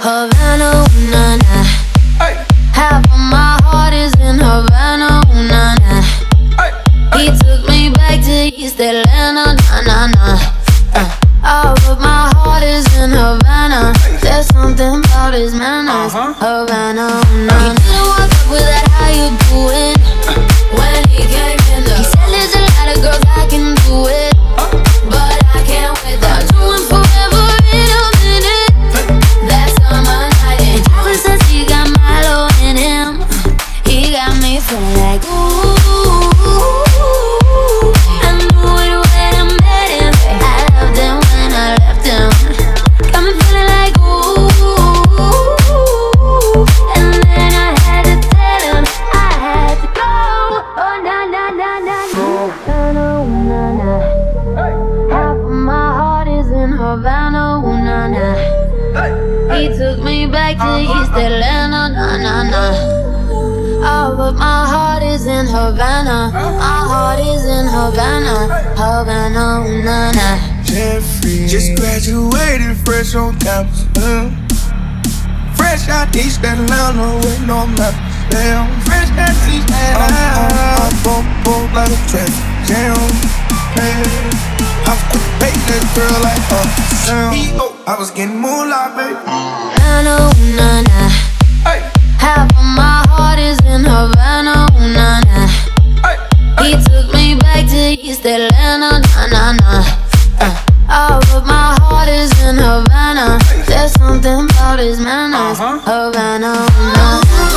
Havana, ooh, na na. Half of my heart is in Havana, ooh, na na. He took me back to East Atlanta, na na na. Uh, all of my heart is in Havana. There's something about his manners. Havana, ooh, na na. He took me back to East Atlanta, na na na. Oh, but my heart is in Havana. My heart is in Havana, Havana, ooh, na na. Jeffrey. Just graduated fresh on campus. Uh. Fresh out East Atlanta with no map. Damn, fresh out East Atlanta. I'm on boat like a traffic jam. Man, I was pay that girl like a Sam. I was getting moolah, baby. Havana, ooh, na na. Hey, Half of my heart is in Havana, ooh, na na. hey, He took me back to East Atlanta, na na na. Uh, all of my heart is in Havana. There's something about his manners. Havana, ooh, na Take